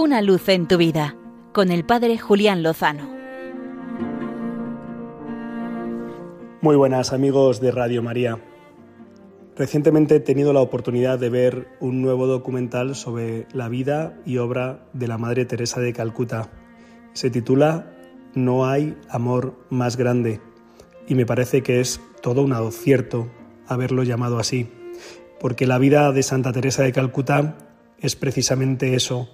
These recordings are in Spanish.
Una luz en tu vida con el Padre Julián Lozano. Muy buenas amigos de Radio María. Recientemente he tenido la oportunidad de ver un nuevo documental sobre la vida y obra de la Madre Teresa de Calcuta. Se titula No hay amor más grande y me parece que es todo un acierto haberlo llamado así, porque la vida de Santa Teresa de Calcuta es precisamente eso,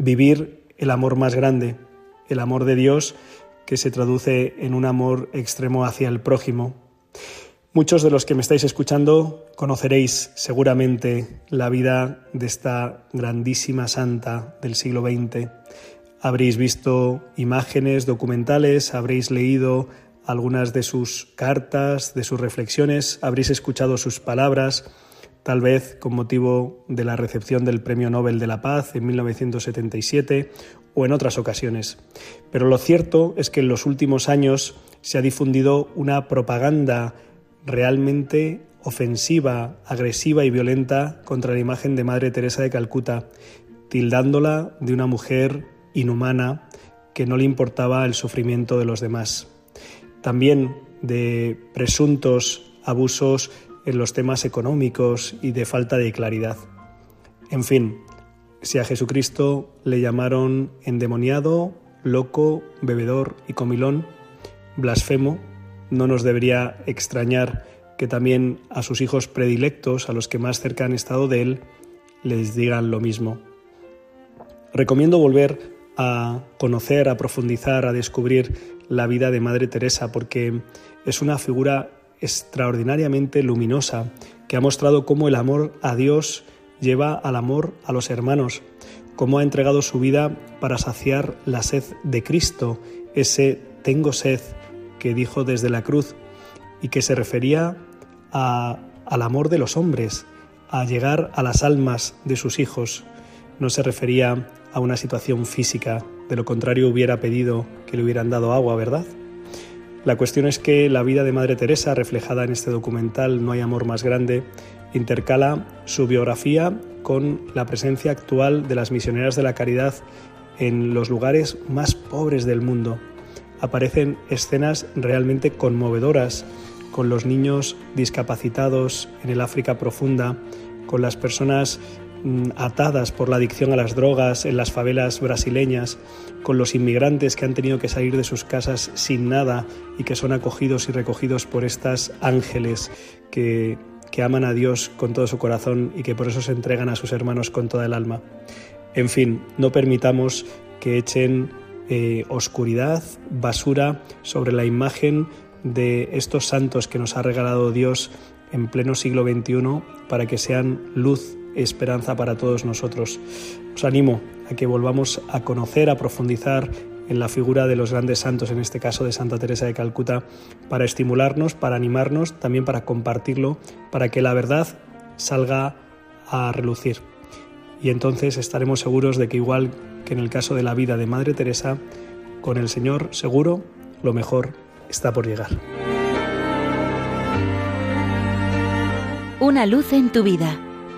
vivir el amor más grande, el amor de Dios que se traduce en un amor extremo hacia el prójimo. Muchos de los que me estáis escuchando conoceréis seguramente la vida de esta grandísima santa del siglo XX. Habréis visto imágenes, documentales, habréis leído algunas de sus cartas, de sus reflexiones, habréis escuchado sus palabras, tal vez con motivo de la recepción del Premio Nobel de la Paz en 1977 o en otras ocasiones. Pero lo cierto es que en los últimos años se ha difundido una propaganda realmente ofensiva, agresiva y violenta contra la imagen de Madre Teresa de Calcuta, tildándola de una mujer inhumana que no le importaba el sufrimiento de los demás también de presuntos abusos en los temas económicos y de falta de claridad. En fin, si a Jesucristo le llamaron endemoniado, loco, bebedor y comilón, blasfemo, no nos debería extrañar que también a sus hijos predilectos, a los que más cerca han estado de él, les digan lo mismo. Recomiendo volver a conocer, a profundizar, a descubrir la vida de Madre Teresa, porque es una figura extraordinariamente luminosa que ha mostrado cómo el amor a Dios lleva al amor a los hermanos, cómo ha entregado su vida para saciar la sed de Cristo, ese tengo sed que dijo desde la cruz y que se refería al amor de los hombres, a llegar a las almas de sus hijos. No se refería a una situación física, de lo contrario hubiera pedido que le hubieran dado agua, ¿verdad? La cuestión es que la vida de Madre Teresa, reflejada en este documental No hay amor más grande, intercala su biografía con la presencia actual de las misioneras de la caridad en los lugares más pobres del mundo. Aparecen escenas realmente conmovedoras con los niños discapacitados en el África profunda, con las personas atadas por la adicción a las drogas en las favelas brasileñas, con los inmigrantes que han tenido que salir de sus casas sin nada y que son acogidos y recogidos por estas ángeles que, que aman a Dios con todo su corazón y que por eso se entregan a sus hermanos con toda el alma. En fin, no permitamos que echen eh, oscuridad, basura sobre la imagen de estos santos que nos ha regalado Dios en pleno siglo XXI para que sean luz esperanza para todos nosotros. Os animo a que volvamos a conocer, a profundizar en la figura de los grandes santos, en este caso de Santa Teresa de Calcuta, para estimularnos, para animarnos, también para compartirlo, para que la verdad salga a relucir. Y entonces estaremos seguros de que igual que en el caso de la vida de Madre Teresa, con el Señor seguro lo mejor está por llegar. Una luz en tu vida